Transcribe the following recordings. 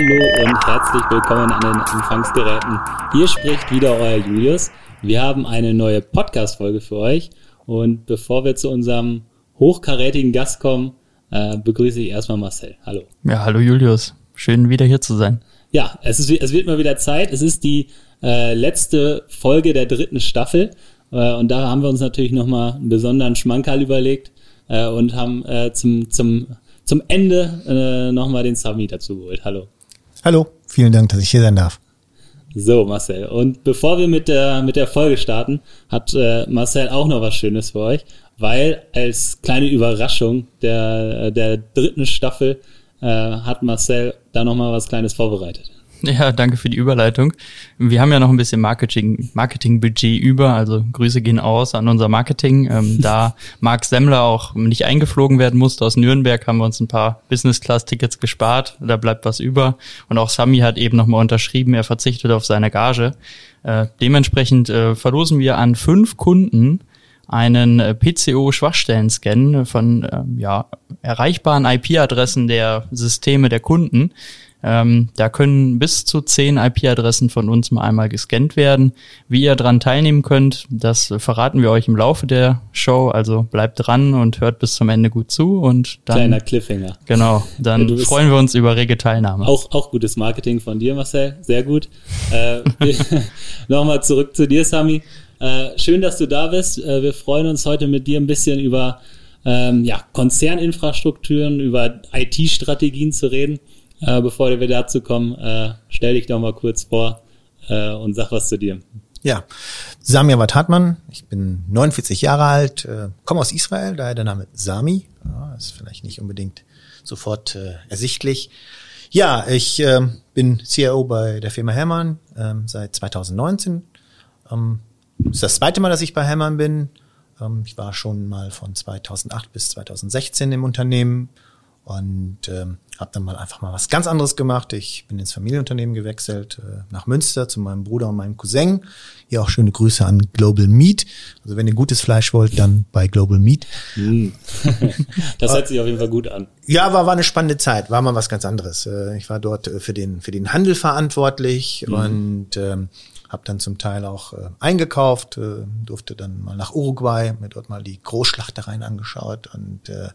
Hallo und herzlich willkommen an den Empfangsgeräten. Hier spricht wieder euer Julius. Wir haben eine neue Podcast-Folge für euch. Und bevor wir zu unserem hochkarätigen Gast kommen, äh, begrüße ich erstmal Marcel. Hallo. Ja, hallo Julius. Schön wieder hier zu sein. Ja, es, ist, es wird mal wieder Zeit. Es ist die äh, letzte Folge der dritten Staffel. Äh, und da haben wir uns natürlich nochmal einen besonderen Schmankerl überlegt äh, und haben äh, zum, zum, zum Ende äh, nochmal den Sami dazu geholt. Hallo. Hallo, vielen Dank, dass ich hier sein darf. So, Marcel. Und bevor wir mit der, mit der Folge starten, hat äh, Marcel auch noch was Schönes für euch, weil als kleine Überraschung der, der dritten Staffel äh, hat Marcel da nochmal was Kleines vorbereitet. Ja, danke für die Überleitung. Wir haben ja noch ein bisschen Marketing, Marketingbudget über, also Grüße gehen aus an unser Marketing. Ähm, da Marc Semmler auch nicht eingeflogen werden musste aus Nürnberg, haben wir uns ein paar Business-Class-Tickets gespart. Da bleibt was über. Und auch Sami hat eben nochmal unterschrieben, er verzichtet auf seine Gage. Äh, dementsprechend äh, verlosen wir an fünf Kunden einen äh, PCO-Schwachstellen-Scan von äh, ja, erreichbaren IP-Adressen der Systeme der Kunden. Ähm, da können bis zu zehn IP-Adressen von uns mal einmal gescannt werden. Wie ihr dran teilnehmen könnt, das verraten wir euch im Laufe der Show. Also bleibt dran und hört bis zum Ende gut zu und dann. Kleiner Cliffhanger. Genau. Dann ja, freuen wir uns über rege Teilnahme. Auch, auch gutes Marketing von dir, Marcel. Sehr gut. Äh, Nochmal zurück zu dir, Sami. Äh, schön, dass du da bist. Äh, wir freuen uns heute mit dir ein bisschen über ähm, ja, Konzerninfrastrukturen, über IT-Strategien zu reden. Äh, bevor wir dazu kommen, äh, stell dich doch mal kurz vor äh, und sag was zu dir. Ja, Samir Wathatman, ich bin 49 Jahre alt, äh, komme aus Israel, daher der Name Sami. Ja, ist vielleicht nicht unbedingt sofort äh, ersichtlich. Ja, ich äh, bin CIO bei der Firma Hellmann äh, seit 2019. Ähm, ist das zweite Mal, dass ich bei Hellmann bin. Ähm, ich war schon mal von 2008 bis 2016 im Unternehmen und ähm, habe dann mal einfach mal was ganz anderes gemacht. Ich bin ins Familienunternehmen gewechselt, äh, nach Münster zu meinem Bruder und meinem Cousin. Hier auch schöne Grüße an Global Meat. Also wenn ihr gutes Fleisch wollt, dann bei Global Meat. Mm. das hört sich auf jeden Fall gut an. Ja, war, war eine spannende Zeit, war mal was ganz anderes. Äh, ich war dort äh, für den, für den Handel verantwortlich mhm. und ähm, habe dann zum Teil auch äh, eingekauft, äh, durfte dann mal nach Uruguay, mir dort mal die Großschlachtereien angeschaut und äh,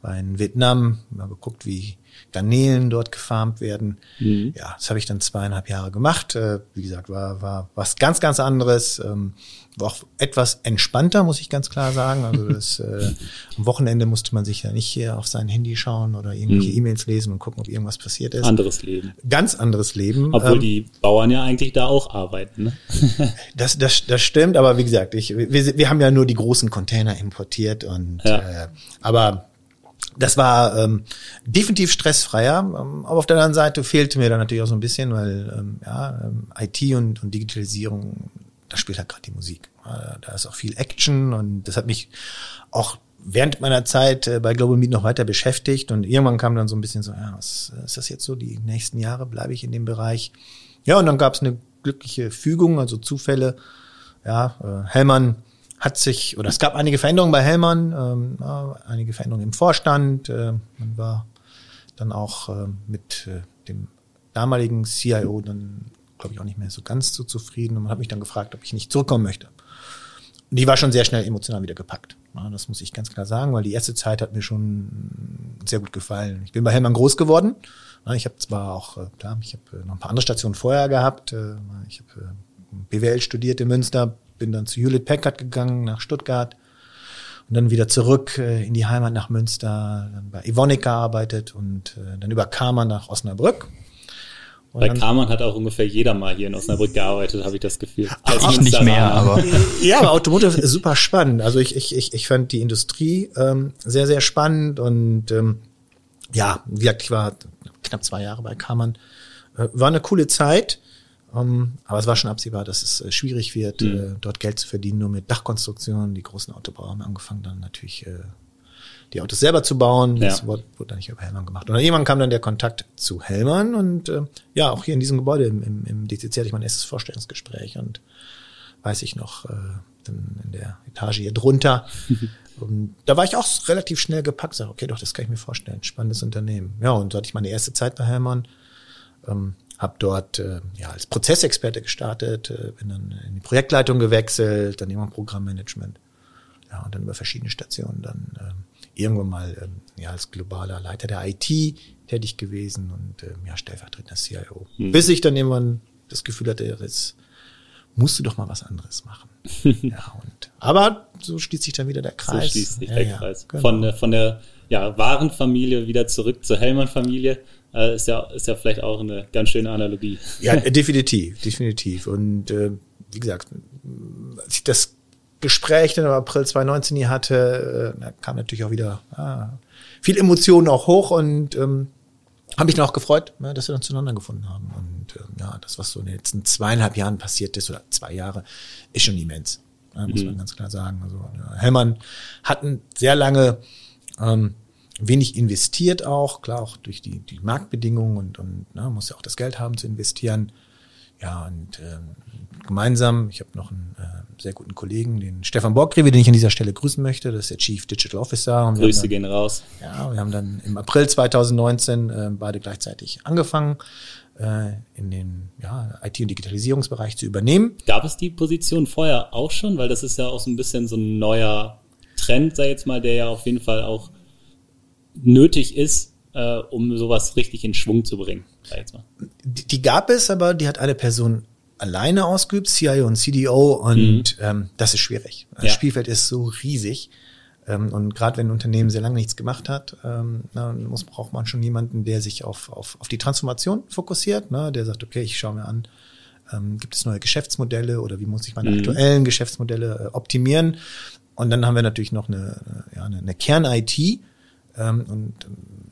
war in Vietnam, mal geguckt, wie Garnelen dort gefarmt werden. Mhm. Ja, das habe ich dann zweieinhalb Jahre gemacht. Äh, wie gesagt, war, war was ganz, ganz anderes. Ähm, war auch etwas entspannter, muss ich ganz klar sagen. Also das, äh, am Wochenende musste man sich ja nicht hier auf sein Handy schauen oder irgendwelche mhm. E-Mails lesen und gucken, ob irgendwas passiert ist. Anderes Leben. Ganz anderes Leben. Obwohl ähm, die Bauern ja eigentlich da auch arbeiten. Ne? das, das, das stimmt, aber wie gesagt, ich, wir, wir haben ja nur die großen Container importiert und ja. äh, aber das war ähm, definitiv stressfreier, ähm, aber auf der anderen Seite fehlte mir dann natürlich auch so ein bisschen, weil ähm, ja, ähm, IT und, und Digitalisierung, da spielt halt gerade die Musik. Da ist auch viel Action und das hat mich auch während meiner Zeit äh, bei Global Meet noch weiter beschäftigt und irgendwann kam dann so ein bisschen so, ja, was ist das jetzt so, die nächsten Jahre bleibe ich in dem Bereich. Ja, und dann gab es eine glückliche Fügung, also Zufälle. Ja, äh, Hellmann hat sich, oder es gab einige Veränderungen bei Hellmann, ähm, einige Veränderungen im Vorstand. Äh, man war dann auch äh, mit äh, dem damaligen CIO dann, glaube ich, auch nicht mehr so ganz so zufrieden. Und man hat mich dann gefragt, ob ich nicht zurückkommen möchte. Und die war schon sehr schnell emotional wieder gepackt. Ja, das muss ich ganz klar sagen, weil die erste Zeit hat mir schon sehr gut gefallen. Ich bin bei Hellmann groß geworden. Ja, ich habe zwar auch, äh, klar, ich habe äh, noch ein paar andere Stationen vorher gehabt. Äh, ich habe BWL studiert in Münster, bin dann zu Hewlett Packard gegangen, nach Stuttgart und dann wieder zurück äh, in die Heimat nach Münster, dann bei Evonik gearbeitet und äh, dann über Karmann nach Osnabrück. Und Bei Karmann hat auch ungefähr jeder mal hier in Osnabrück gearbeitet, habe ich das Gefühl. Als ich nicht mehr, aber. Ja, aber Automotive ist super spannend. Also ich, ich, ich, ich fand die Industrie ähm, sehr, sehr spannend und ähm, ja, wie gesagt, ich war knapp zwei Jahre bei Karmann. Äh, war eine coole Zeit. Um, aber es war schon absehbar, dass es äh, schwierig wird, mhm. äh, dort Geld zu verdienen, nur mit Dachkonstruktionen. Die großen Autobauer haben angefangen, dann natürlich äh, die Autos selber zu bauen. Ja. Das wurde, wurde dann nicht über Hellmann gemacht. Und dann irgendwann kam dann der Kontakt zu Hellmann und äh, ja, auch hier in diesem Gebäude im, im, im DCC hatte ich mein erstes Vorstellungsgespräch und weiß ich noch, äh, dann in der Etage hier drunter. und da war ich auch relativ schnell gepackt, sag, okay, doch, das kann ich mir vorstellen. Spannendes Unternehmen. Ja, und so hatte ich meine erste Zeit bei Hellmann Ähm, habe dort äh, ja als Prozessexperte gestartet, äh, bin dann in die Projektleitung gewechselt, dann immer Programmmanagement. Ja, und dann über verschiedene Stationen dann äh, irgendwann mal ähm, ja als globaler Leiter der IT tätig gewesen und äh, ja stellvertretender CIO. Mhm. Bis ich dann irgendwann das Gefühl hatte, jetzt musst du doch mal was anderes machen. ja, und aber so schließt sich dann wieder der Kreis. So schließt sich ja, der Kreis. genau. Von der, von der ja, wahren Familie wieder zurück zur Hellmann-Familie. Äh, ist, ja, ist ja vielleicht auch eine ganz schöne Analogie. Ja, definitiv, definitiv. Und äh, wie gesagt, als ich das Gespräch dann im April 2019 hier hatte, äh, kam natürlich auch wieder ah, viel Emotionen auch hoch und ähm, habe mich dann auch gefreut, ne, dass wir dann zueinander gefunden haben. Und ähm, ja, das, was so in den letzten zweieinhalb Jahren passiert ist, oder zwei Jahre, ist schon immens. Ne, muss mhm. man ganz klar sagen. Also ja, Hellmann hatten sehr lange ähm, wenig investiert auch, klar auch durch die, die Marktbedingungen und, und na, muss ja auch das Geld haben zu investieren. Ja, und ähm, gemeinsam, ich habe noch einen äh, sehr guten Kollegen, den Stefan Borgrewe, den ich an dieser Stelle grüßen möchte, das ist der Chief Digital Officer. Und Grüße dann, gehen raus. Ja, wir haben dann im April 2019 äh, beide gleichzeitig angefangen, äh, in den ja, IT- und Digitalisierungsbereich zu übernehmen. Gab es die Position vorher auch schon? Weil das ist ja auch so ein bisschen so ein neuer Trend, sei jetzt mal, der ja auf jeden Fall auch nötig ist, äh, um sowas richtig in Schwung zu bringen. Sag jetzt mal. Die, die gab es, aber die hat eine Person alleine ausgeübt, CIO und CDO, und mhm. ähm, das ist schwierig. Das ja. Spielfeld ist so riesig. Ähm, und gerade wenn ein Unternehmen sehr lange nichts gemacht hat, ähm, dann muss, braucht man schon jemanden, der sich auf, auf, auf die Transformation fokussiert, ne? der sagt, okay, ich schaue mir an, ähm, gibt es neue Geschäftsmodelle oder wie muss ich meine mhm. aktuellen Geschäftsmodelle äh, optimieren? Und dann haben wir natürlich noch eine, ja, eine, eine Kern-IT, ähm, und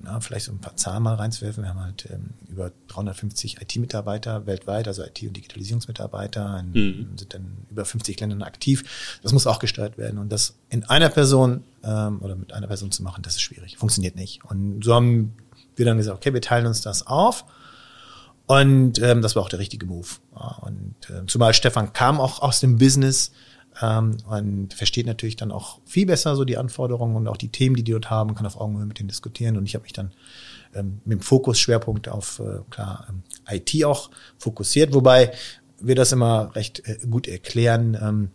na, vielleicht so ein paar Zahlen mal reinzuwerfen. Wir haben halt ähm, über 350 IT-Mitarbeiter weltweit, also IT- und Digitalisierungsmitarbeiter, in, mhm. sind dann über 50 Ländern aktiv. Das muss auch gesteuert werden. Und das in einer Person ähm, oder mit einer Person zu machen, das ist schwierig. Funktioniert nicht. Und so haben wir dann gesagt, okay, wir teilen uns das auf. Und ähm, das war auch der richtige Move. Und äh, zumal Stefan kam auch aus dem Business, ähm, und versteht natürlich dann auch viel besser so die Anforderungen und auch die Themen, die die dort haben, kann auf Augenhöhe mit denen diskutieren. Und ich habe mich dann ähm, mit dem Fokusschwerpunkt auf äh, klar ähm, IT auch fokussiert, wobei wir das immer recht äh, gut erklären. Ähm,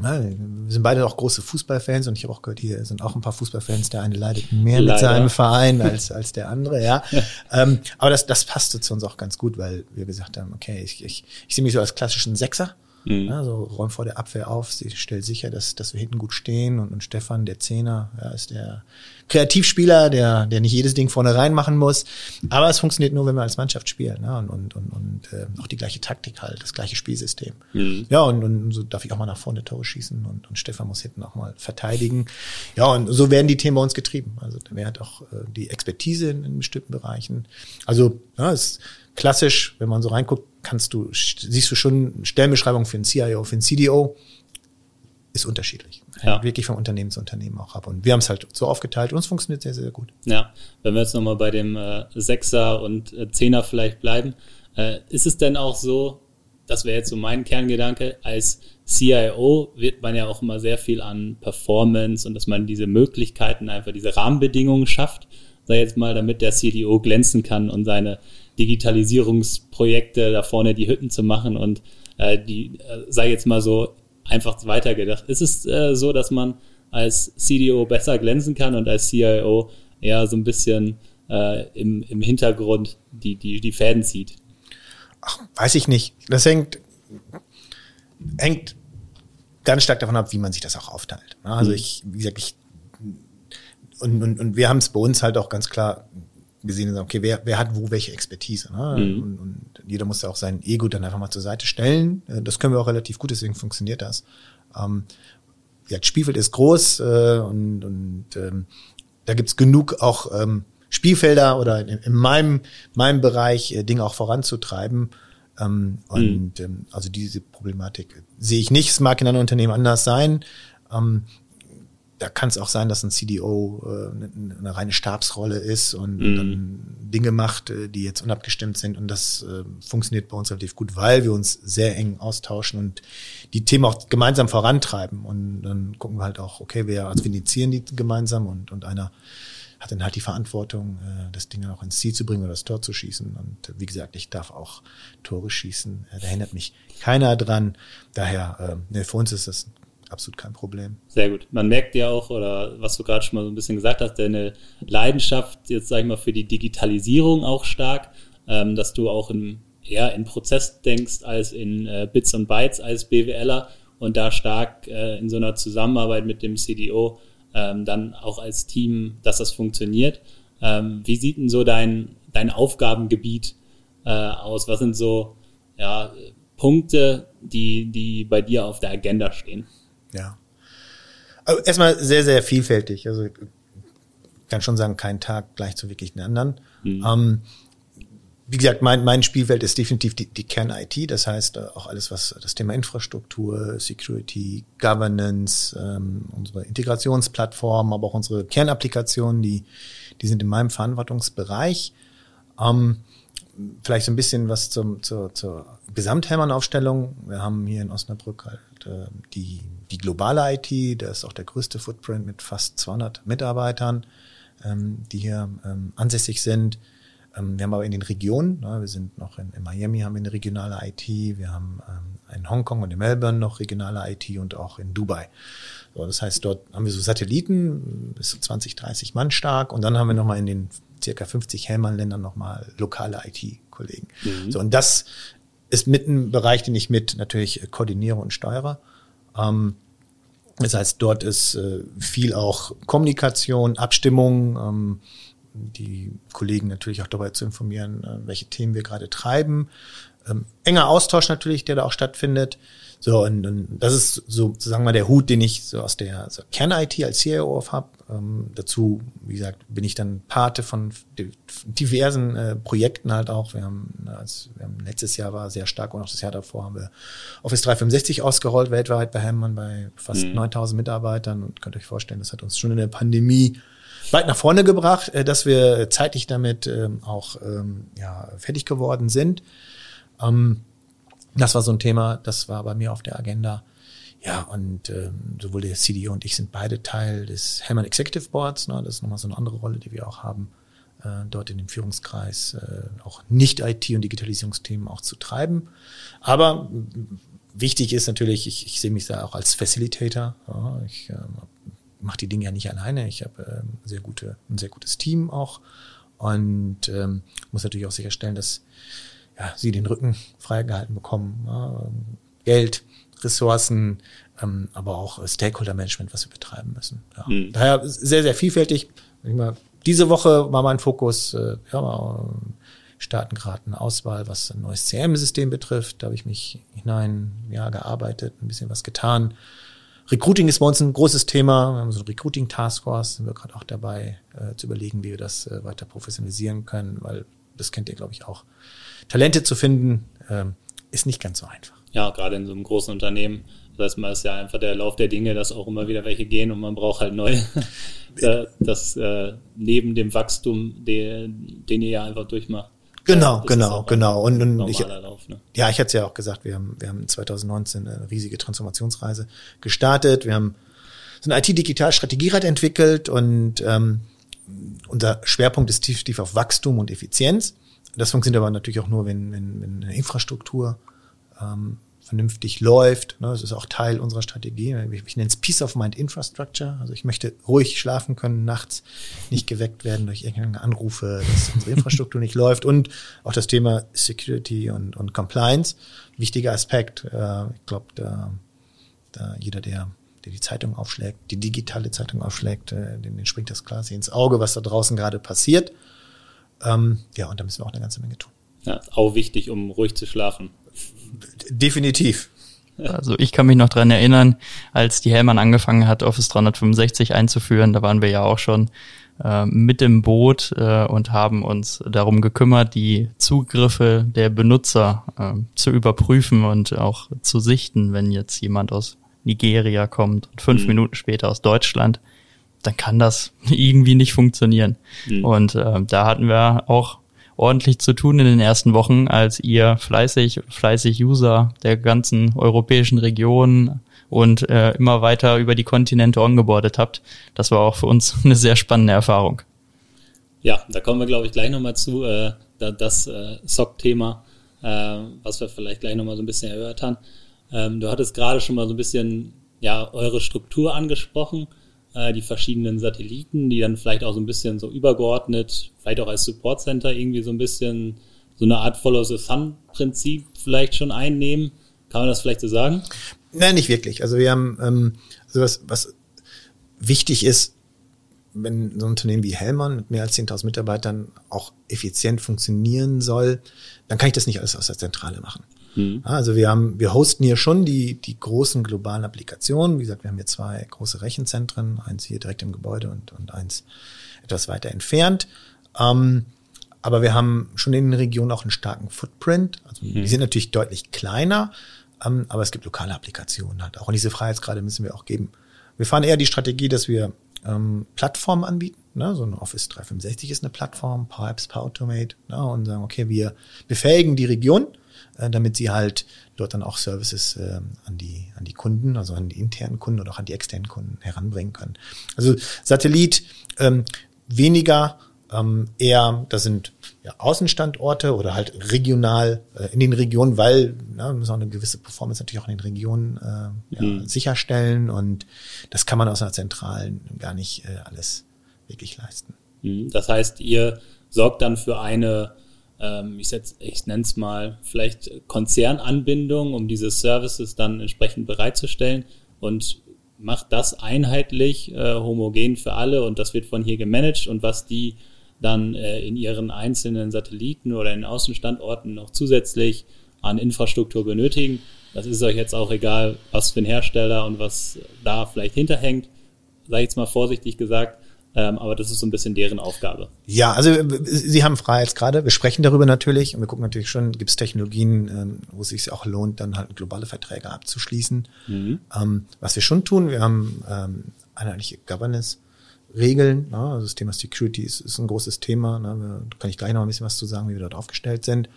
na, wir sind beide auch große Fußballfans und ich habe auch gehört, hier sind auch ein paar Fußballfans. Der eine leidet mehr Leider. mit seinem Verein als, als der andere, ja. ähm, aber das, das passte zu uns auch ganz gut, weil wir gesagt haben, okay, ich, ich, ich sehe mich so als klassischen Sechser. Mhm. Also räumt vor der Abwehr auf, sie stellt sicher, dass, dass wir hinten gut stehen und, und Stefan, der Zehner, ja, ist der Kreativspieler, der, der nicht jedes Ding vorne rein machen muss. Aber es funktioniert nur, wenn wir als Mannschaft spielen ne? und, und, und, und äh, auch die gleiche Taktik halt, das gleiche Spielsystem. Mhm. Ja, und, und so darf ich auch mal nach vorne Tore schießen und, und Stefan muss hinten auch mal verteidigen. Ja, und so werden die Themen bei uns getrieben. Also wer hat auch äh, die Expertise in, in bestimmten Bereichen. Also ja, ist klassisch, wenn man so reinguckt, kannst du, siehst du schon Stellenbeschreibung für ein CIO, für ein CDO, ist unterschiedlich. Ja. Wirklich vom Unternehmen zu Unternehmen auch ab. Und wir haben es halt so aufgeteilt und es funktioniert sehr, sehr gut. Ja, wenn wir jetzt nochmal bei dem äh, Sechser und äh, Zehner vielleicht bleiben, äh, ist es denn auch so, das wäre jetzt so mein Kerngedanke, als CIO wird man ja auch immer sehr viel an Performance und dass man diese Möglichkeiten, einfach diese Rahmenbedingungen schafft, sei jetzt mal, damit der CDO glänzen kann und seine Digitalisierungsprojekte da vorne die Hütten zu machen und äh, die, äh, sei jetzt mal so einfach weitergedacht. Ist es äh, so, dass man als CDO besser glänzen kann und als CIO eher so ein bisschen äh, im, im Hintergrund die, die, die Fäden zieht? Ach, weiß ich nicht. Das hängt, hängt ganz stark davon ab, wie man sich das auch aufteilt. Also mhm. ich, wie gesagt, ich und, und, und wir haben es bei uns halt auch ganz klar gesehen, okay, wer, wer hat wo welche Expertise. Ne? Mhm. Und, und jeder muss ja auch sein Ego dann einfach mal zur Seite stellen. Äh, das können wir auch relativ gut, deswegen funktioniert das. Ähm, ja, das Spielfeld ist groß äh, und, und ähm, da gibt's genug auch ähm, Spielfelder oder in, in meinem, meinem Bereich äh, Dinge auch voranzutreiben. Ähm, und mhm. ähm, also diese Problematik sehe ich nicht. Es mag in einem Unternehmen anders sein. Ähm, da kann es auch sein, dass ein CDO äh, eine, eine reine Stabsrolle ist und mm. dann Dinge macht, äh, die jetzt unabgestimmt sind. Und das äh, funktioniert bei uns relativ gut, weil wir uns sehr eng austauschen und die Themen auch gemeinsam vorantreiben. Und dann gucken wir halt auch, okay, wir, also wir initiieren die gemeinsam und, und einer hat dann halt die Verantwortung, äh, das Ding auch ins Ziel zu bringen oder das Tor zu schießen. Und wie gesagt, ich darf auch Tore schießen. Äh, da hindert mich keiner dran. Daher, für uns ist das absolut kein Problem. Sehr gut. Man merkt ja auch, oder was du gerade schon mal so ein bisschen gesagt hast, deine Leidenschaft jetzt, sag ich mal, für die Digitalisierung auch stark, ähm, dass du auch in, eher in Prozess denkst als in äh, Bits und Bytes als BWLer und da stark äh, in so einer Zusammenarbeit mit dem CDO ähm, dann auch als Team, dass das funktioniert. Ähm, wie sieht denn so dein, dein Aufgabengebiet äh, aus? Was sind so ja, Punkte, die, die bei dir auf der Agenda stehen? Ja. Also erstmal sehr, sehr vielfältig. Also kann schon sagen, kein Tag gleich zu wirklich den anderen. Mhm. Ähm, wie gesagt, mein, mein Spielfeld ist definitiv die, die Kern-IT, das heißt äh, auch alles, was das Thema Infrastruktur, Security, Governance, ähm, unsere Integrationsplattform, aber auch unsere Kernapplikationen, die, die sind in meinem Verantwortungsbereich. Ähm, vielleicht so ein bisschen was zum, zur, zur Gesamthämmern-Aufstellung. Wir haben hier in Osnabrück halt äh, die, die globale IT, das ist auch der größte Footprint mit fast 200 Mitarbeitern, ähm, die hier ähm, ansässig sind. Ähm, wir haben aber in den Regionen, ne, wir sind noch in, in, Miami haben wir eine regionale IT, wir haben ähm, in Hongkong und in Melbourne noch regionale IT und auch in Dubai. So, das heißt, dort haben wir so Satelliten, bis zu 20, 30 Mann stark und dann haben wir nochmal in den circa 50 Hellmann-Ländern nochmal lokale IT-Kollegen. Mhm. So, und das ist mit ein Bereich, den ich mit natürlich koordiniere und steuere. Ähm, das heißt, dort ist äh, viel auch Kommunikation, Abstimmung, ähm, die Kollegen natürlich auch dabei zu informieren, äh, welche Themen wir gerade treiben. Ähm, enger Austausch natürlich, der da auch stattfindet. So, und, und das ist so, sagen wir mal, der Hut, den ich so aus der so Kern-IT als CIO auf habe. Ähm, dazu, wie gesagt, bin ich dann Pate von diversen äh, Projekten halt auch. Wir haben, als, wir haben letztes Jahr war sehr stark und auch das Jahr davor haben wir Office 365 ausgerollt weltweit bei Hemmmann bei fast mhm. 9000 Mitarbeitern und könnt euch vorstellen, das hat uns schon in der Pandemie weit nach vorne gebracht, äh, dass wir zeitlich damit ähm, auch ähm, ja, fertig geworden sind. Ähm, das war so ein Thema, das war bei mir auf der Agenda. Ja, und ähm, sowohl der CDO und ich sind beide Teil des Hellman Executive Boards. Ne? Das ist nochmal so eine andere Rolle, die wir auch haben, äh, dort in dem Führungskreis äh, auch Nicht-IT- und Digitalisierungsthemen auch zu treiben. Aber wichtig ist natürlich, ich, ich sehe mich da auch als Facilitator. Ja, ich äh, mache die Dinge ja nicht alleine. Ich habe ähm, sehr gute, ein sehr gutes Team auch und ähm, muss natürlich auch sicherstellen, dass ja, sie den Rücken freigehalten bekommen. Ja, Geld, Ressourcen, ähm, aber auch Stakeholder-Management, was wir betreiben müssen. Ja. Mhm. Daher sehr, sehr vielfältig. Diese Woche war mein Fokus, äh, ja, starten gerade eine Auswahl, was ein neues CM-System betrifft. Da habe ich mich hinein ja, gearbeitet, ein bisschen was getan. Recruiting ist bei uns ein großes Thema. Wir haben so eine Recruiting Taskforce, sind wir gerade auch dabei äh, zu überlegen, wie wir das äh, weiter professionalisieren können, weil das kennt ihr, glaube ich, auch. Talente zu finden, ähm, ist nicht ganz so einfach. Ja, gerade in so einem großen Unternehmen. Das heißt, man ist ja einfach der Lauf der Dinge, dass auch immer wieder welche gehen und man braucht halt neue. das äh, neben dem Wachstum, den, den ihr ja einfach durchmacht. Genau, genau, genau. Und, und ich, Lauf, ne? ja, ich hatte es ja auch gesagt, wir haben, wir haben 2019 eine riesige Transformationsreise gestartet. Wir haben so eine IT-Digital-Strategierad entwickelt und ähm, unser Schwerpunkt ist tief, tief auf Wachstum und Effizienz. Das funktioniert aber natürlich auch nur, wenn, wenn, wenn eine Infrastruktur ähm, vernünftig läuft. Ne? Das ist auch Teil unserer Strategie. Ich, ich nenne es Peace of Mind Infrastructure. Also ich möchte ruhig schlafen können nachts, nicht geweckt werden durch irgendeine Anrufe, dass unsere Infrastruktur nicht läuft. Und auch das Thema Security und, und Compliance. Wichtiger Aspekt. Äh, ich glaube, da, da jeder, der der die Zeitung aufschlägt, die digitale Zeitung aufschlägt, äh, den, den springt das quasi ins Auge, was da draußen gerade passiert. Ähm, ja, und da müssen wir auch eine ganze Menge tun. Ja, auch wichtig, um ruhig zu schlafen. Definitiv. Also ich kann mich noch dran erinnern, als die Hellmann angefangen hat, Office 365 einzuführen, da waren wir ja auch schon äh, mit im Boot äh, und haben uns darum gekümmert, die Zugriffe der Benutzer äh, zu überprüfen und auch zu sichten, wenn jetzt jemand aus Nigeria kommt und fünf mhm. Minuten später aus Deutschland, dann kann das irgendwie nicht funktionieren. Mhm. Und äh, da hatten wir auch ordentlich zu tun in den ersten Wochen, als ihr fleißig, fleißig User der ganzen europäischen Region und äh, immer weiter über die Kontinente ongeboardet habt. Das war auch für uns eine sehr spannende Erfahrung. Ja, da kommen wir, glaube ich, gleich nochmal zu, äh, das äh, SOC-Thema, äh, was wir vielleicht gleich nochmal so ein bisschen erhört haben. Ähm, du hattest gerade schon mal so ein bisschen ja, eure Struktur angesprochen, äh, die verschiedenen Satelliten, die dann vielleicht auch so ein bisschen so übergeordnet, vielleicht auch als Support Center irgendwie so ein bisschen so eine Art Follow the Sun-Prinzip vielleicht schon einnehmen. Kann man das vielleicht so sagen? Nein, nicht wirklich. Also wir haben ähm, also was, was wichtig ist, wenn so ein Unternehmen wie Hellmann mit mehr als 10.000 Mitarbeitern auch effizient funktionieren soll, dann kann ich das nicht alles aus der Zentrale machen. Mhm. Also wir haben, wir hosten hier schon die, die großen globalen Applikationen. Wie gesagt, wir haben hier zwei große Rechenzentren, eins hier direkt im Gebäude und, und eins etwas weiter entfernt. Ähm, aber wir haben schon in den Regionen auch einen starken Footprint. Also mhm. die sind natürlich deutlich kleiner, ähm, aber es gibt lokale Applikationen halt auch. Und diese Freiheitsgrade müssen wir auch geben. Wir fahren eher die Strategie, dass wir ähm, Plattformen anbieten. Ne? So ein Office 365 ist eine Plattform, Pipes, Power Automate. Ne? Und sagen, okay, wir befähigen die Region, äh, damit sie halt dort dann auch Services äh, an die an die Kunden, also an die internen Kunden oder auch an die externen Kunden heranbringen können. Also Satellit ähm, weniger ähm, eher, das sind ja, Außenstandorte oder halt regional äh, in den Regionen, weil na, wir müssen auch eine gewisse Performance natürlich auch in den Regionen äh, ja, mhm. sicherstellen und das kann man aus einer zentralen gar nicht äh, alles wirklich leisten. Mhm. Das heißt, ihr sorgt dann für eine, ähm, ich, ich nenne es mal, vielleicht Konzernanbindung, um diese Services dann entsprechend bereitzustellen und macht das einheitlich, äh, homogen für alle und das wird von hier gemanagt und was die dann äh, in ihren einzelnen Satelliten oder in Außenstandorten noch zusätzlich an Infrastruktur benötigen. Das ist euch jetzt auch egal, was für ein Hersteller und was da vielleicht hinterhängt, sage ich jetzt mal vorsichtig gesagt. Ähm, aber das ist so ein bisschen deren Aufgabe. Ja, also Sie haben Freiheitsgrade. Wir sprechen darüber natürlich und wir gucken natürlich schon, gibt es Technologien, ähm, wo es sich auch lohnt, dann halt globale Verträge abzuschließen. Mhm. Ähm, was wir schon tun, wir haben eine eigentliche Governance Regeln. Ne? Also das Thema Security ist, ist ein großes Thema. Ne? Da kann ich gleich noch ein bisschen was zu sagen, wie wir dort aufgestellt sind.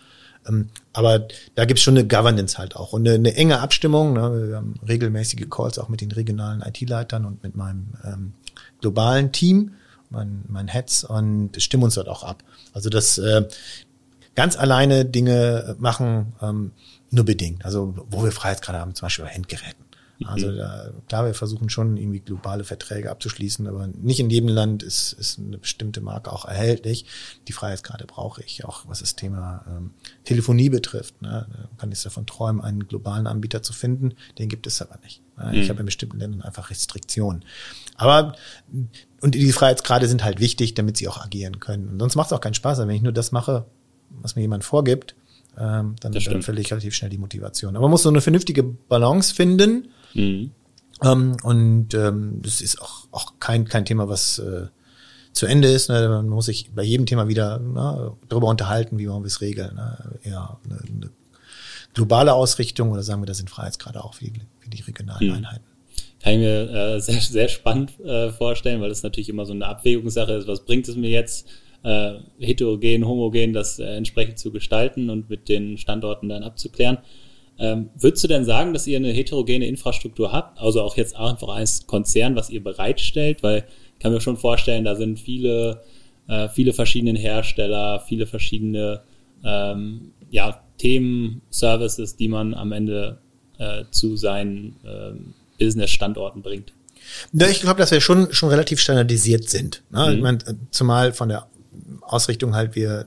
Ähm, aber da gibt's schon eine Governance halt auch und eine, eine enge Abstimmung. Ne? Wir haben regelmäßige Calls auch mit den regionalen IT-Leitern und mit meinem ähm, globalen Team, mein, mein Heads und stimmen uns dort auch ab. Also das äh, ganz alleine Dinge machen, ähm, nur bedingt. Also wo wir Freiheitsgrade haben, zum Beispiel bei Endgeräten. Also mhm. da, klar, wir versuchen schon irgendwie globale Verträge abzuschließen, aber nicht in jedem Land ist, ist eine bestimmte Marke auch erhältlich. Die Freiheitsgrade brauche ich, auch was das Thema ähm, Telefonie betrifft. Ne? Da kann ich davon träumen, einen globalen Anbieter zu finden. Den gibt es aber nicht. Ne? Ich mhm. habe in bestimmten Ländern einfach Restriktionen. Aber und die Freiheitsgrade sind halt wichtig, damit sie auch agieren können. Und sonst macht es auch keinen Spaß, wenn ich nur das mache, was mir jemand vorgibt, ähm, dann, dann verliere ich relativ schnell die Motivation. Aber man muss so eine vernünftige Balance finden Mhm. Ähm, und ähm, das ist auch, auch kein, kein Thema, was äh, zu Ende ist. Ne? Man muss sich bei jedem Thema wieder ne, darüber unterhalten, wie wir es regeln. Ne? Ja, eine, eine globale Ausrichtung oder sagen wir, das sind Freiheitsgrade auch für die, für die regionalen mhm. Einheiten. Kann ich mir äh, sehr, sehr spannend äh, vorstellen, weil das natürlich immer so eine Abwägungssache ist. Was bringt es mir jetzt, äh, heterogen, homogen das äh, entsprechend zu gestalten und mit den Standorten dann abzuklären? Ähm, würdest du denn sagen, dass ihr eine heterogene Infrastruktur habt? Also auch jetzt einfach als Konzern, was ihr bereitstellt? Weil ich kann mir schon vorstellen, da sind viele, äh, viele verschiedene Hersteller, viele verschiedene ähm, ja, Themen, Services, die man am Ende äh, zu seinen äh, Business-Standorten bringt. Ja, ich glaube, dass wir schon, schon relativ standardisiert sind. Ne? Mhm. Ich mein, zumal von der Ausrichtung halt wir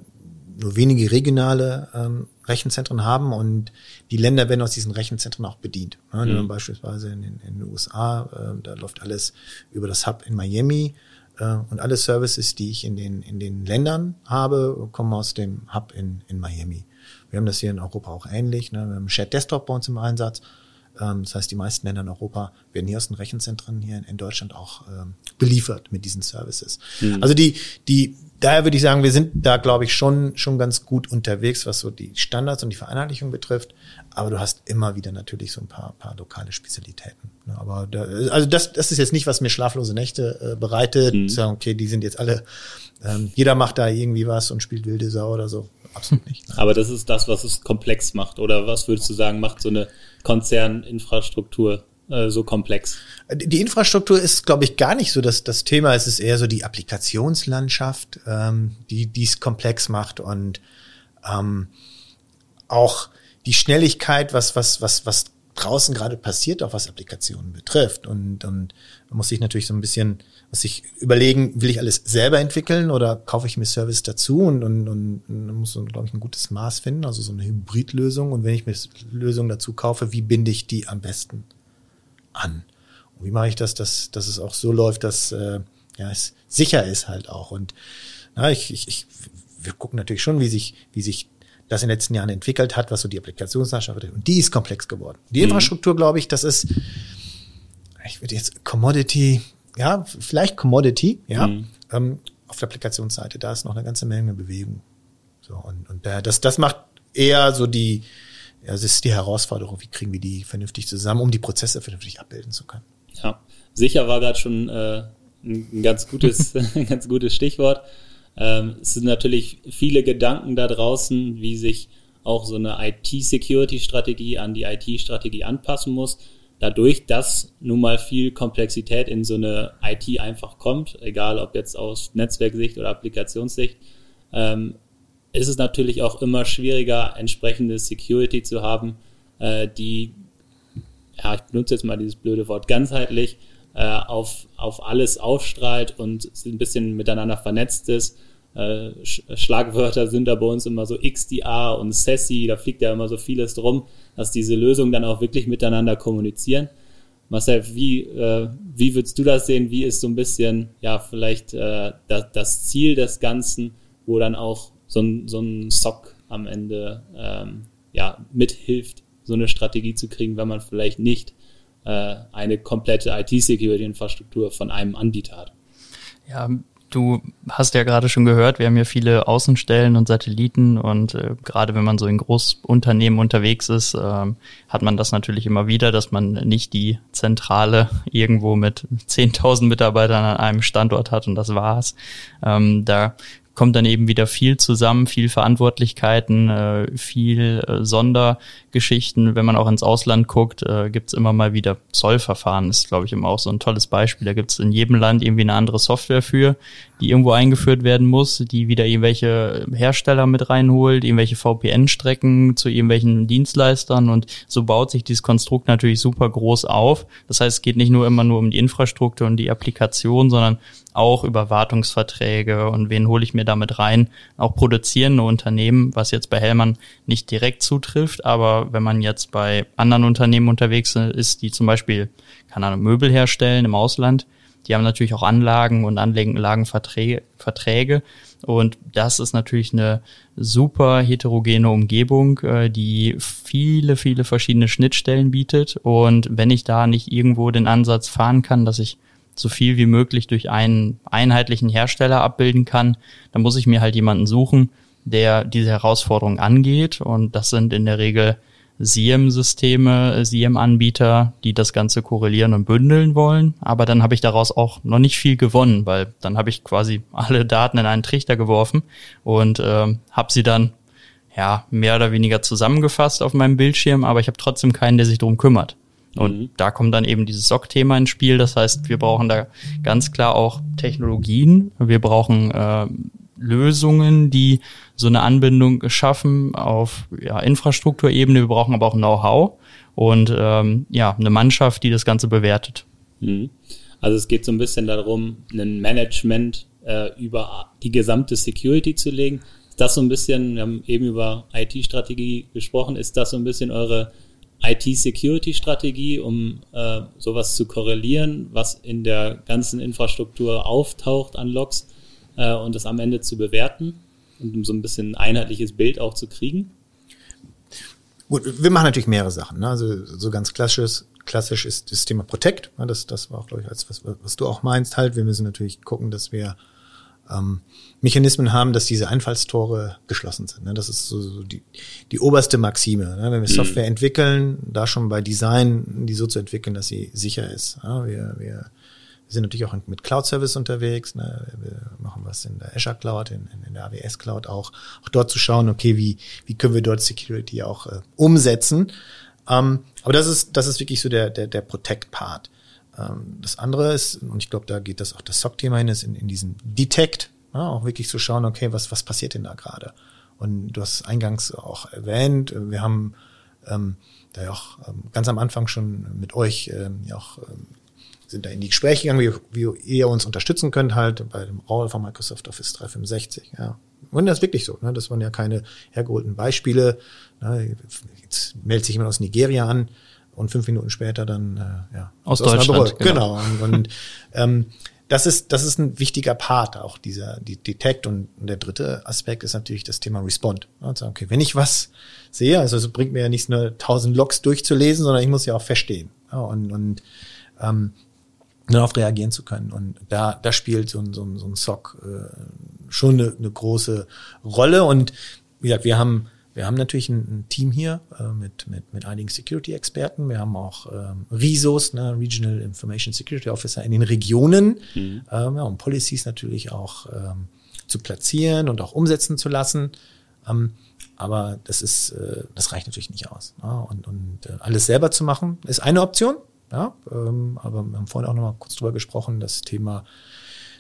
nur wenige regionale ähm, Rechenzentren haben und die Länder werden aus diesen Rechenzentren auch bedient. Ja, mhm. Beispielsweise in, in, in, den USA, äh, da läuft alles über das Hub in Miami äh, und alle Services, die ich in den, in den Ländern habe, kommen aus dem Hub in, in Miami. Wir haben das hier in Europa auch ähnlich. Ne? Wir haben Shared Desktop bei uns im Einsatz. Ähm, das heißt, die meisten Länder in Europa werden hier aus den Rechenzentren hier in, Deutschland auch ähm, beliefert mit diesen Services. Mhm. Also die, die, daher würde ich sagen, wir sind da, glaube ich, schon, schon ganz gut unterwegs, was so die Standards und die Vereinheitlichung betrifft. Aber du hast immer wieder natürlich so ein paar, paar lokale Spezialitäten. Ne? Aber da, also das, das ist jetzt nicht, was mir schlaflose Nächte äh, bereitet. Mhm. Sagen, okay, die sind jetzt alle, ähm, jeder macht da irgendwie was und spielt wilde Sau oder so. Absolut nicht. Ne? Aber das ist das, was es komplex macht. Oder was würdest du sagen, macht so eine Konzerninfrastruktur äh, so komplex? Die Infrastruktur ist, glaube ich, gar nicht so das, das Thema. Es ist eher so die Applikationslandschaft, ähm, die dies komplex macht und ähm, auch die Schnelligkeit, was, was, was, was draußen gerade passiert, auch was Applikationen betrifft. Und, und man muss sich natürlich so ein bisschen, muss sich überlegen, will ich alles selber entwickeln oder kaufe ich mir Service dazu und, und, und, und muss, glaube ich, ein gutes Maß finden, also so eine Hybridlösung. Und wenn ich mir Lösungen dazu kaufe, wie binde ich die am besten an? Und wie mache ich das, dass, dass es auch so läuft, dass äh, ja, es sicher ist halt auch. Und na, ich, ich, ich, wir gucken natürlich schon, wie sich, wie sich das in den letzten Jahren entwickelt hat, was so die Applikationslandschaft betrifft. Und die ist komplex geworden. Die mhm. Infrastruktur, glaube ich, das ist, ich würde jetzt Commodity, ja, vielleicht Commodity, ja, mhm. ähm, auf der Applikationsseite, da ist noch eine ganze Menge Bewegung. So, und, und äh, das, das macht eher so die, ja, das ist die Herausforderung, wie kriegen wir die vernünftig zusammen, um die Prozesse vernünftig abbilden zu können. Ja, sicher war gerade schon äh, ein ganz gutes, ein ganz gutes Stichwort. Ähm, es sind natürlich viele Gedanken da draußen, wie sich auch so eine IT-Security-Strategie an die IT-Strategie anpassen muss. Dadurch, dass nun mal viel Komplexität in so eine IT einfach kommt, egal ob jetzt aus Netzwerksicht oder Applikationssicht, ähm, ist es natürlich auch immer schwieriger, entsprechende Security zu haben, äh, die, ja, ich benutze jetzt mal dieses blöde Wort, ganzheitlich äh, auf, auf alles aufstrahlt und ein bisschen miteinander vernetzt ist. Äh, Schlagwörter sind da bei uns immer so XDR und SESI, da fliegt ja immer so vieles drum, dass diese Lösungen dann auch wirklich miteinander kommunizieren. Marcel, wie, äh, wie würdest du das sehen? Wie ist so ein bisschen, ja, vielleicht äh, das, das Ziel des Ganzen, wo dann auch so ein, so ein SOC am Ende ähm, ja, mithilft, so eine Strategie zu kriegen, wenn man vielleicht nicht äh, eine komplette IT-Security-Infrastruktur von einem Anbieter hat. Ja, du hast ja gerade schon gehört, wir haben ja viele Außenstellen und Satelliten und äh, gerade wenn man so in Großunternehmen unterwegs ist, äh, hat man das natürlich immer wieder, dass man nicht die Zentrale irgendwo mit 10.000 Mitarbeitern an einem Standort hat und das war's. Ähm, da kommt dann eben wieder viel zusammen, viel Verantwortlichkeiten, äh, viel äh, Sondergeschichten. Wenn man auch ins Ausland guckt, äh, gibt's immer mal wieder Zollverfahren. Ist, glaube ich, immer auch so ein tolles Beispiel. Da gibt's in jedem Land irgendwie eine andere Software für, die irgendwo eingeführt werden muss, die wieder irgendwelche Hersteller mit reinholt, irgendwelche VPN-Strecken zu irgendwelchen Dienstleistern und so baut sich dieses Konstrukt natürlich super groß auf. Das heißt, es geht nicht nur immer nur um die Infrastruktur und die Applikation, sondern auch über Wartungsverträge und wen hole ich mir damit rein. Auch produzierende Unternehmen, was jetzt bei Hellmann nicht direkt zutrifft, aber wenn man jetzt bei anderen Unternehmen unterwegs ist, die zum Beispiel, keine Ahnung, Möbel herstellen im Ausland, die haben natürlich auch Anlagen und Anlagenverträge. Verträge. Und das ist natürlich eine super heterogene Umgebung, äh, die viele, viele verschiedene Schnittstellen bietet. Und wenn ich da nicht irgendwo den Ansatz fahren kann, dass ich so viel wie möglich durch einen einheitlichen Hersteller abbilden kann, dann muss ich mir halt jemanden suchen, der diese Herausforderung angeht. Und das sind in der Regel SIEM-Systeme, SIEM-Anbieter, die das Ganze korrelieren und bündeln wollen. Aber dann habe ich daraus auch noch nicht viel gewonnen, weil dann habe ich quasi alle Daten in einen Trichter geworfen und äh, habe sie dann ja mehr oder weniger zusammengefasst auf meinem Bildschirm, aber ich habe trotzdem keinen, der sich drum kümmert. Und mhm. da kommt dann eben dieses SOC-Thema ins Spiel. Das heißt, wir brauchen da ganz klar auch Technologien. Wir brauchen äh, Lösungen, die so eine Anbindung schaffen auf ja, Infrastrukturebene. Wir brauchen aber auch Know-how und ähm, ja, eine Mannschaft, die das Ganze bewertet. Mhm. Also es geht so ein bisschen darum, ein Management äh, über die gesamte Security zu legen. Ist das so ein bisschen, wir haben eben über IT-Strategie gesprochen, ist das so ein bisschen eure IT-Security-Strategie, um äh, sowas zu korrelieren, was in der ganzen Infrastruktur auftaucht an Logs äh, und das am Ende zu bewerten und um so ein bisschen ein einheitliches Bild auch zu kriegen? Gut, wir machen natürlich mehrere Sachen. Ne? Also so ganz klassisches, klassisch ist das Thema Protect. Ne? Das, das war auch, glaube ich, als was, was du auch meinst halt. Wir müssen natürlich gucken, dass wir ähm, Mechanismen haben, dass diese Einfallstore geschlossen sind. Ne? Das ist so, so die, die oberste Maxime. Ne? Wenn wir mhm. Software entwickeln, da schon bei Design, die so zu entwickeln, dass sie sicher ist. Ja? Wir, wir, wir sind natürlich auch mit Cloud Service unterwegs. Ne? Wir machen was in der Azure Cloud, in, in der AWS Cloud auch. Auch dort zu schauen, okay, wie, wie können wir dort Security auch äh, umsetzen. Ähm, aber das ist, das ist wirklich so der, der, der Protect-Part. Ähm, das andere ist, und ich glaube, da geht das auch das SOC-Thema hin, ist in, in diesem Detect, ja, auch wirklich zu schauen, okay, was, was passiert denn da gerade? Und du hast eingangs auch erwähnt, wir haben ähm, da ja auch ähm, ganz am Anfang schon mit euch ähm, ja auch ähm, sind da in die Gespräche gegangen, wie, wie ihr uns unterstützen könnt, halt bei dem Roll von Microsoft Office 365. Ja. Und das ist wirklich so. Ne? Das waren ja keine hergeholten Beispiele. Ne? Jetzt meldet sich jemand aus Nigeria an und fünf Minuten später dann äh, ja, aus, aus Deutschland. Genau. genau. Und, und ähm, das ist, das ist ein wichtiger Part, auch dieser die Detect. Und der dritte Aspekt ist natürlich das Thema Respond. Also, okay, wenn ich was sehe, also es bringt mir ja nicht nur tausend Logs durchzulesen, sondern ich muss ja auch verstehen. Ja, und und ähm, darauf reagieren zu können. Und da, da spielt so ein, so ein, so ein SOC äh, schon eine, eine große Rolle. Und wie gesagt, wir haben wir haben natürlich ein, ein Team hier äh, mit, mit, mit einigen Security-Experten. Wir haben auch ähm, RISOs, ne, Regional Information Security Officer in den Regionen, mhm. ähm, ja, um Policies natürlich auch ähm, zu platzieren und auch umsetzen zu lassen. Ähm, aber das ist, äh, das reicht natürlich nicht aus. Ne? Und, und äh, alles selber zu machen, ist eine Option. Ja, ähm, aber wir haben vorhin auch noch mal kurz drüber gesprochen, das Thema,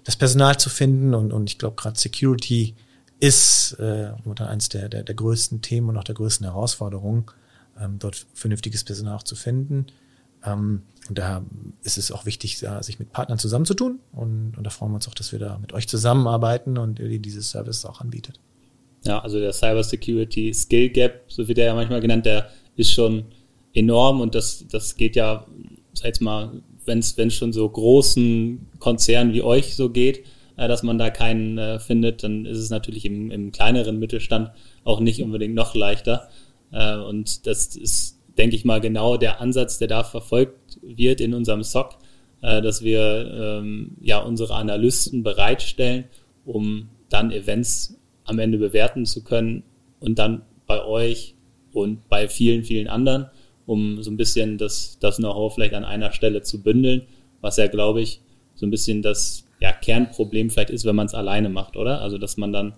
das Personal zu finden und, und ich glaube gerade Security ist äh, eines der, der, der größten Themen und auch der größten Herausforderungen, ähm, dort vernünftiges Personal auch zu finden. Ähm, und da ist es auch wichtig, ja, sich mit Partnern zusammenzutun. Und, und da freuen wir uns auch, dass wir da mit euch zusammenarbeiten und ihr dieses Service auch anbietet. Ja, also der Cyber Security Skill Gap, so wird er ja manchmal genannt, der ist schon enorm und das, das geht ja, sag jetzt mal, wenn es schon so großen Konzernen wie euch so geht, äh, dass man da keinen äh, findet, dann ist es natürlich im, im kleineren Mittelstand auch nicht unbedingt noch leichter. Äh, und das ist, denke ich mal, genau der Ansatz, der da verfolgt wird in unserem SOC, äh, dass wir ähm, ja unsere Analysten bereitstellen, um dann Events am Ende bewerten zu können und dann bei euch und bei vielen, vielen anderen, um so ein bisschen das, das Know-how vielleicht an einer Stelle zu bündeln, was ja, glaube ich, so ein bisschen das ja, Kernproblem vielleicht ist, wenn man es alleine macht, oder? Also, dass man dann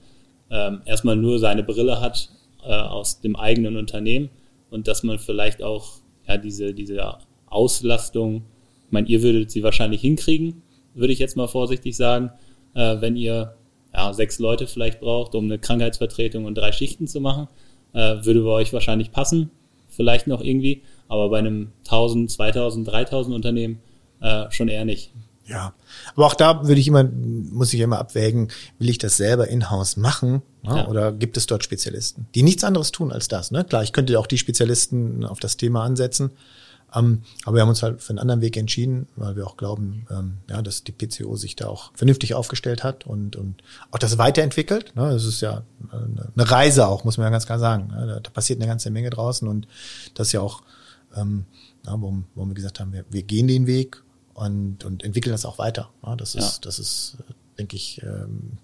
ähm, erstmal nur seine Brille hat äh, aus dem eigenen Unternehmen und dass man vielleicht auch ja, diese, diese Auslastung, ich meine, ihr würdet sie wahrscheinlich hinkriegen, würde ich jetzt mal vorsichtig sagen, äh, wenn ihr ja, sechs Leute vielleicht braucht, um eine Krankheitsvertretung und drei Schichten zu machen, äh, würde bei euch wahrscheinlich passen, vielleicht noch irgendwie, aber bei einem 1000, 2000, 3000 Unternehmen äh, schon eher nicht. Ja, aber auch da würde ich immer, muss ich immer abwägen, will ich das selber in-house machen ne? ja. oder gibt es dort Spezialisten, die nichts anderes tun als das. Ne? Klar, ich könnte auch die Spezialisten auf das Thema ansetzen, ähm, aber wir haben uns halt für einen anderen Weg entschieden, weil wir auch glauben, ähm, ja, dass die PCO sich da auch vernünftig aufgestellt hat und, und auch das weiterentwickelt. Ne? Das ist ja eine Reise auch, muss man ja ganz klar sagen. Ne? Da passiert eine ganze Menge draußen und das ist ja auch, ähm, ja, warum, warum wir gesagt haben, wir, wir gehen den Weg und, und entwickeln das auch weiter. Ja, das ist, ja. das ist, denke ich, ähm,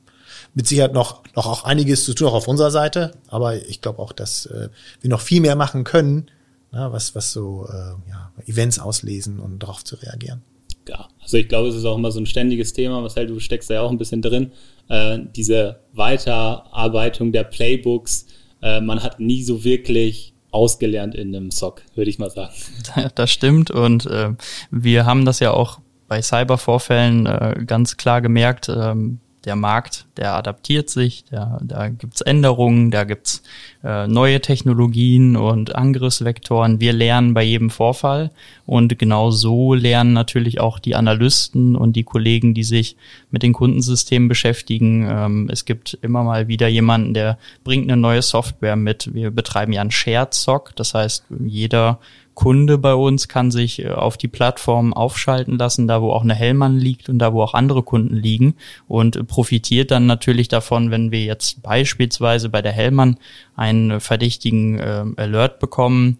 mit Sicherheit noch, noch auch einiges zu tun, auch auf unserer Seite. Aber ich glaube auch, dass äh, wir noch viel mehr machen können, na, was, was so äh, ja, Events auslesen und darauf zu reagieren. Ja, also ich glaube, es ist auch immer so ein ständiges Thema. Marcel, du steckst da ja auch ein bisschen drin. Äh, diese Weiterarbeitung der Playbooks. Äh, man hat nie so wirklich ausgelernt in einem SOC, würde ich mal sagen. Das stimmt und äh, wir haben das ja auch bei Cybervorfällen äh, ganz klar gemerkt. Ähm, der Markt, der adaptiert sich, der, da gibt's Änderungen, da gibt's äh, neue Technologien und Angriffsvektoren. Wir lernen bei jedem Vorfall und genau so lernen natürlich auch die Analysten und die Kollegen, die sich mit den Kundensystemen beschäftigen. Ähm, es gibt immer mal wieder jemanden, der bringt eine neue Software mit. Wir betreiben ja ein Shared SOC, das heißt, jeder Kunde bei uns kann sich äh, auf die Plattform aufschalten lassen, da wo auch eine Hellmann liegt und da wo auch andere Kunden liegen und profitiert dann natürlich davon, wenn wir jetzt beispielsweise bei der Hellmann einen verdächtigen äh, Alert bekommen,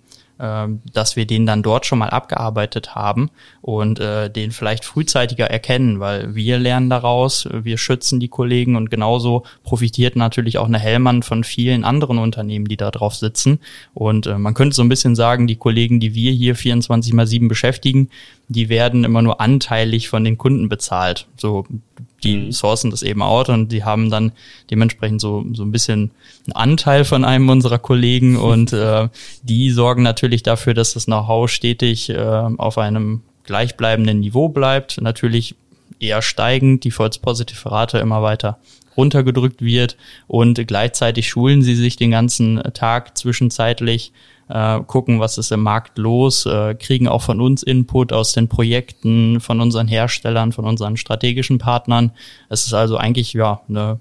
dass wir den dann dort schon mal abgearbeitet haben und äh, den vielleicht frühzeitiger erkennen, weil wir lernen daraus, wir schützen die Kollegen und genauso profitiert natürlich auch eine Hellmann von vielen anderen Unternehmen, die da drauf sitzen. Und äh, man könnte so ein bisschen sagen, die Kollegen, die wir hier 24 mal 7 beschäftigen, die werden immer nur anteilig von den Kunden bezahlt. So die mhm. sourcen das eben out und die haben dann dementsprechend so, so ein bisschen einen Anteil von einem unserer Kollegen und äh, die sorgen natürlich dafür, dass das Know-how stetig äh, auf einem gleichbleibenden Niveau bleibt. Natürlich eher steigend, die False Positive Rate immer weiter runtergedrückt wird und gleichzeitig schulen sie sich den ganzen Tag zwischenzeitlich äh, gucken, was ist im Markt los, äh, kriegen auch von uns Input aus den Projekten, von unseren Herstellern, von unseren strategischen Partnern. Es ist also eigentlich ja eine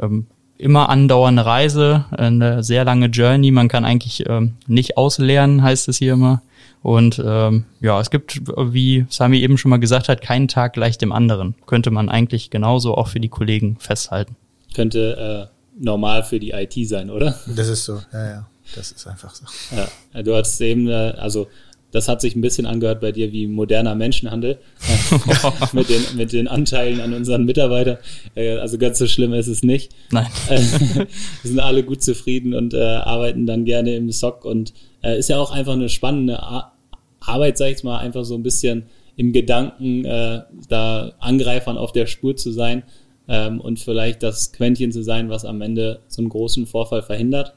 ähm, immer andauernde Reise, eine sehr lange Journey. Man kann eigentlich ähm, nicht auslernen, heißt es hier immer. Und ähm, ja, es gibt, wie Sami eben schon mal gesagt hat, keinen Tag gleich dem anderen. Könnte man eigentlich genauso auch für die Kollegen festhalten. Könnte äh, normal für die IT sein, oder? Das ist so, ja, ja. Das ist einfach so. Ja, du hast eben, äh, also das hat sich ein bisschen angehört bei dir wie moderner Menschenhandel mit, den, mit den Anteilen an unseren Mitarbeitern. Äh, also ganz so schlimm ist es nicht. Nein. Wir sind alle gut zufrieden und äh, arbeiten dann gerne im SOC und äh, ist ja auch einfach eine spannende Ar Arbeit, sag ich mal, einfach so ein bisschen im Gedanken, äh, da Angreifern auf der Spur zu sein ähm, und vielleicht das Quäntchen zu sein, was am Ende so einen großen Vorfall verhindert.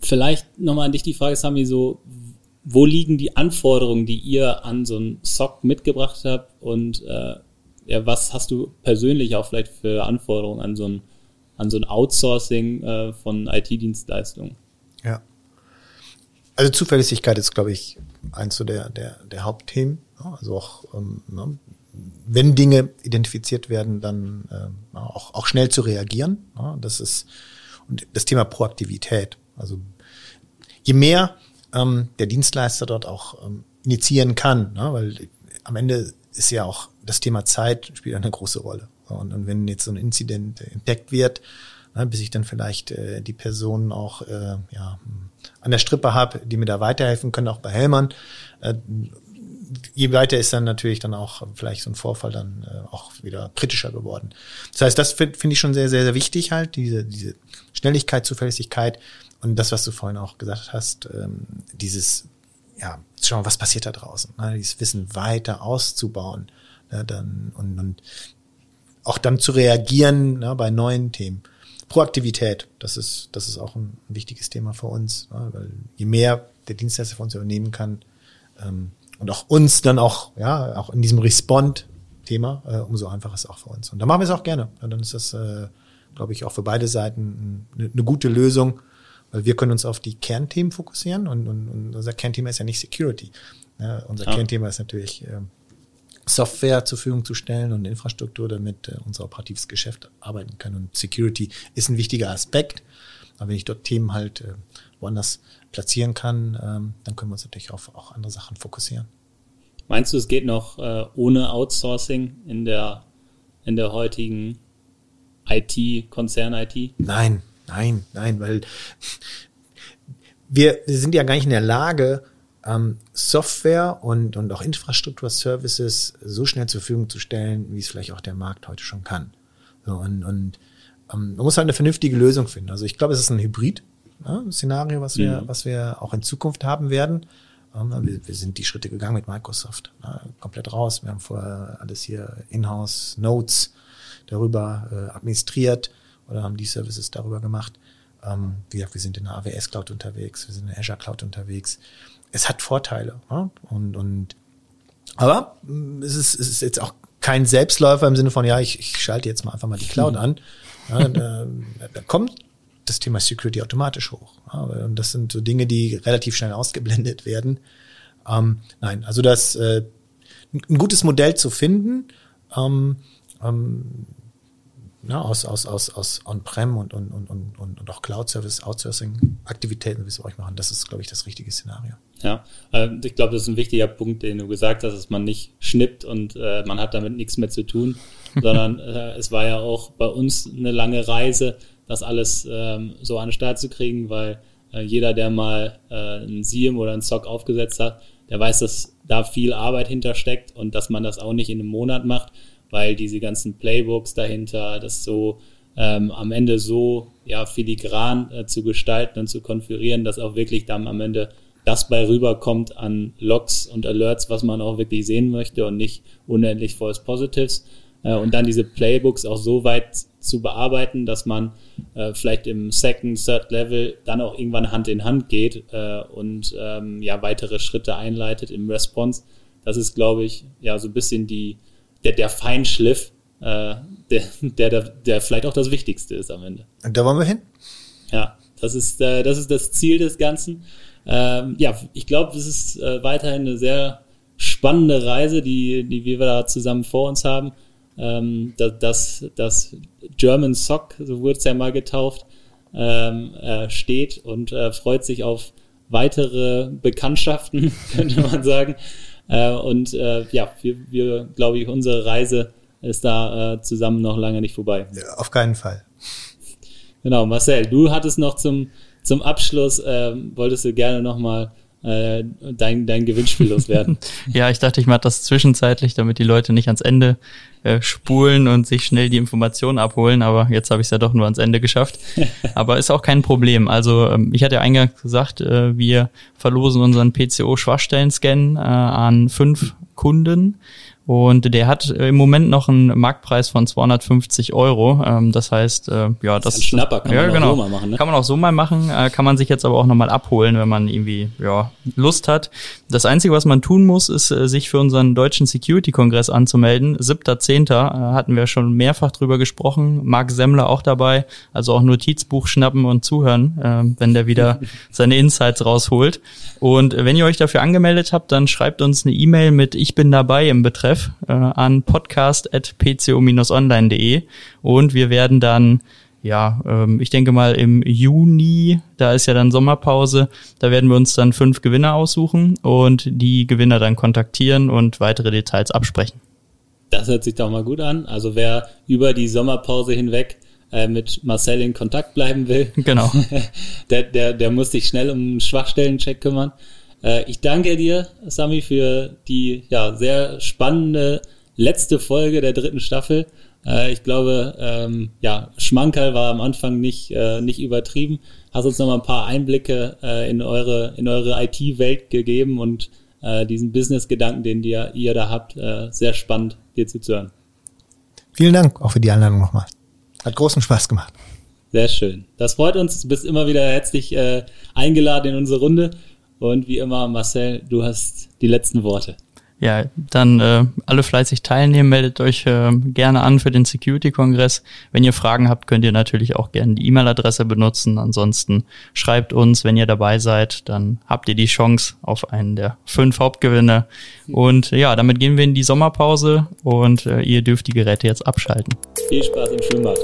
Vielleicht nochmal an dich die Frage, Sami, so, wo liegen die Anforderungen, die ihr an so einen SOC mitgebracht habt und äh, ja, was hast du persönlich auch vielleicht für Anforderungen an so ein, an so ein Outsourcing äh, von IT-Dienstleistungen? Ja. Also Zuverlässigkeit ist, glaube ich, eins so der, der, der Hauptthemen. Also auch, ähm, ne, wenn Dinge identifiziert werden, dann äh, auch, auch schnell zu reagieren. Ja, das ist und das Thema Proaktivität. Also je mehr ähm, der Dienstleister dort auch ähm, initiieren kann, ne, weil am Ende ist ja auch das Thema Zeit spielt eine große Rolle. Und, und wenn jetzt so ein Inzident entdeckt wird, ne, bis ich dann vielleicht äh, die Personen auch äh, ja, an der Strippe habe, die mir da weiterhelfen können, auch bei Helmern. Äh, je weiter ist dann natürlich dann auch vielleicht so ein Vorfall dann äh, auch wieder kritischer geworden. Das heißt, das finde find ich schon sehr, sehr, sehr wichtig halt, diese, diese Schnelligkeit, Zuverlässigkeit und das, was du vorhin auch gesagt hast, ähm, dieses, ja, schauen, was passiert da draußen, ne, dieses Wissen weiter auszubauen ne, dann, und, und auch dann zu reagieren ne, bei neuen Themen. Proaktivität, das ist, das ist auch ein, wichtiges Thema für uns, ne, weil je mehr der Dienstleister für uns übernehmen kann, ähm, und auch uns dann auch, ja, auch in diesem Respond-Thema, äh, umso einfacher ist es auch für uns. Und da machen wir es auch gerne. Und dann ist das, äh, glaube ich, auch für beide Seiten eine, eine gute Lösung, weil wir können uns auf die Kernthemen fokussieren und, und, und unser Kernthema ist ja nicht Security. Ja, unser ja. Kernthema ist natürlich äh, Software zur Verfügung zu stellen und Infrastruktur, damit äh, unser operatives Geschäft arbeiten kann. Und Security ist ein wichtiger Aspekt. Aber wenn ich dort Themen halt äh, woanders platzieren kann, ähm, dann können wir uns natürlich auf auch andere Sachen fokussieren. Meinst du, es geht noch äh, ohne Outsourcing in der, in der heutigen IT, Konzern-IT? Nein, nein, nein, weil wir, wir sind ja gar nicht in der Lage, ähm, Software und, und auch Infrastruktur-Services so schnell zur Verfügung zu stellen, wie es vielleicht auch der Markt heute schon kann. So, und, und ähm, man muss halt eine vernünftige Lösung finden. Also ich glaube, es ist ein Hybrid ne, Szenario, was wir, mhm. was wir auch in Zukunft haben werden. Ähm, wir, wir, sind die Schritte gegangen mit Microsoft, ne, komplett raus. Wir haben vorher alles hier in-house Notes darüber äh, administriert oder haben die Services darüber gemacht. Ähm, wie gesagt, wir sind in der AWS Cloud unterwegs, wir sind in der Azure Cloud unterwegs. Es hat Vorteile. Ne? Und, und aber mm, es ist, es ist jetzt auch kein Selbstläufer im Sinne von, ja, ich, ich schalte jetzt mal einfach mal die Cloud an. Ja, da, da kommt das Thema Security automatisch hoch. Und das sind so Dinge, die relativ schnell ausgeblendet werden. Ähm, nein, also das äh, ein gutes Modell zu finden, ähm, ähm, ja, aus, aus, aus, aus On-Prem und, und, und, und, und auch Cloud-Service, Outsourcing-Aktivitäten, wie wir euch machen, das ist, glaube ich, das richtige Szenario. Ja, äh, ich glaube, das ist ein wichtiger Punkt, den du gesagt hast, dass man nicht schnippt und äh, man hat damit nichts mehr zu tun, sondern äh, es war ja auch bei uns eine lange Reise, das alles ähm, so an den Start zu kriegen, weil äh, jeder, der mal äh, ein SIEM oder ein SOC aufgesetzt hat, der weiß, dass da viel Arbeit hintersteckt und dass man das auch nicht in einem Monat macht, weil diese ganzen Playbooks dahinter, das so ähm, am Ende so ja, filigran äh, zu gestalten und zu konfigurieren, dass auch wirklich dann am Ende das bei rüberkommt an Logs und Alerts, was man auch wirklich sehen möchte und nicht unendlich False Positives. Äh, und dann diese Playbooks auch so weit zu bearbeiten, dass man äh, vielleicht im Second, Third Level dann auch irgendwann Hand in Hand geht äh, und ähm, ja weitere Schritte einleitet im Response. Das ist, glaube ich, ja so ein bisschen die der, der Feinschliff, äh, der, der, der vielleicht auch das Wichtigste ist am Ende. Und da wollen wir hin? Ja, das ist, äh, das ist das Ziel des Ganzen. Ähm, ja, ich glaube, es ist äh, weiterhin eine sehr spannende Reise, die, die wir da zusammen vor uns haben. Ähm, das, das German Sock, so wurde es ja mal getauft, ähm, äh, steht und äh, freut sich auf weitere Bekanntschaften, könnte man sagen. Äh, und äh, ja, wir, wir glaube ich, unsere Reise ist da äh, zusammen noch lange nicht vorbei. Auf keinen Fall. Genau, Marcel, du hattest noch zum, zum Abschluss, äh, wolltest du gerne nochmal äh, dein, dein Gewinnspiel loswerden. ja, ich dachte, ich mache das zwischenzeitlich, damit die Leute nicht ans Ende äh, spulen und sich schnell die Informationen abholen, aber jetzt habe ich es ja doch nur ans Ende geschafft. aber ist auch kein Problem. Also ähm, ich hatte ja eingangs gesagt, äh, wir verlosen unseren PCO-Schwachstellen-Scan äh, an fünf Kunden und der hat äh, im Moment noch einen Marktpreis von 250 Euro. Ähm, das heißt, äh, ja, das, das ist ein Schnapper, kann ja, man genau. auch so mal machen. Ne? Kann man auch so mal machen, äh, kann man sich jetzt aber auch nochmal abholen, wenn man irgendwie ja, Lust hat. Das Einzige, was man tun muss, ist, sich für unseren deutschen Security-Kongress anzumelden. 7.10. Äh, hatten wir schon mehrfach drüber gesprochen. Marc Semmler auch dabei. Also auch Notizbuch schnappen und zuhören, äh, wenn der wieder seine Insights rausholt. Und wenn ihr euch dafür angemeldet habt, dann schreibt uns eine E-Mail mit Ich bin dabei im Betreff Betreff äh, an podcast.pco-online.de und wir werden dann ja, ähm, ich denke mal im Juni, da ist ja dann Sommerpause, da werden wir uns dann fünf Gewinner aussuchen und die Gewinner dann kontaktieren und weitere Details absprechen. Das hört sich doch mal gut an. Also wer über die Sommerpause hinweg äh, mit Marcel in Kontakt bleiben will, genau. der, der, der muss sich schnell um einen Schwachstellencheck kümmern. Äh, ich danke dir, Sami, für die ja, sehr spannende letzte Folge der dritten Staffel. Äh, ich glaube, ähm, ja, Schmankerl war am Anfang nicht, äh, nicht übertrieben. Hast uns noch mal ein paar Einblicke äh, in eure, in eure IT-Welt gegeben und äh, diesen Business-Gedanken, den ihr, ihr da habt, äh, sehr spannend, dir zuzuhören. Vielen Dank auch für die Einladung nochmal. Hat großen Spaß gemacht. Sehr schön. Das freut uns. Du bist immer wieder herzlich eingeladen in unsere Runde. Und wie immer, Marcel, du hast die letzten Worte. Ja, dann äh, alle fleißig teilnehmen, meldet euch äh, gerne an für den Security-Kongress. Wenn ihr Fragen habt, könnt ihr natürlich auch gerne die E-Mail-Adresse benutzen. Ansonsten schreibt uns, wenn ihr dabei seid, dann habt ihr die Chance auf einen der fünf Hauptgewinne. Und ja, damit gehen wir in die Sommerpause und äh, ihr dürft die Geräte jetzt abschalten. Viel Spaß im Schwimmbad.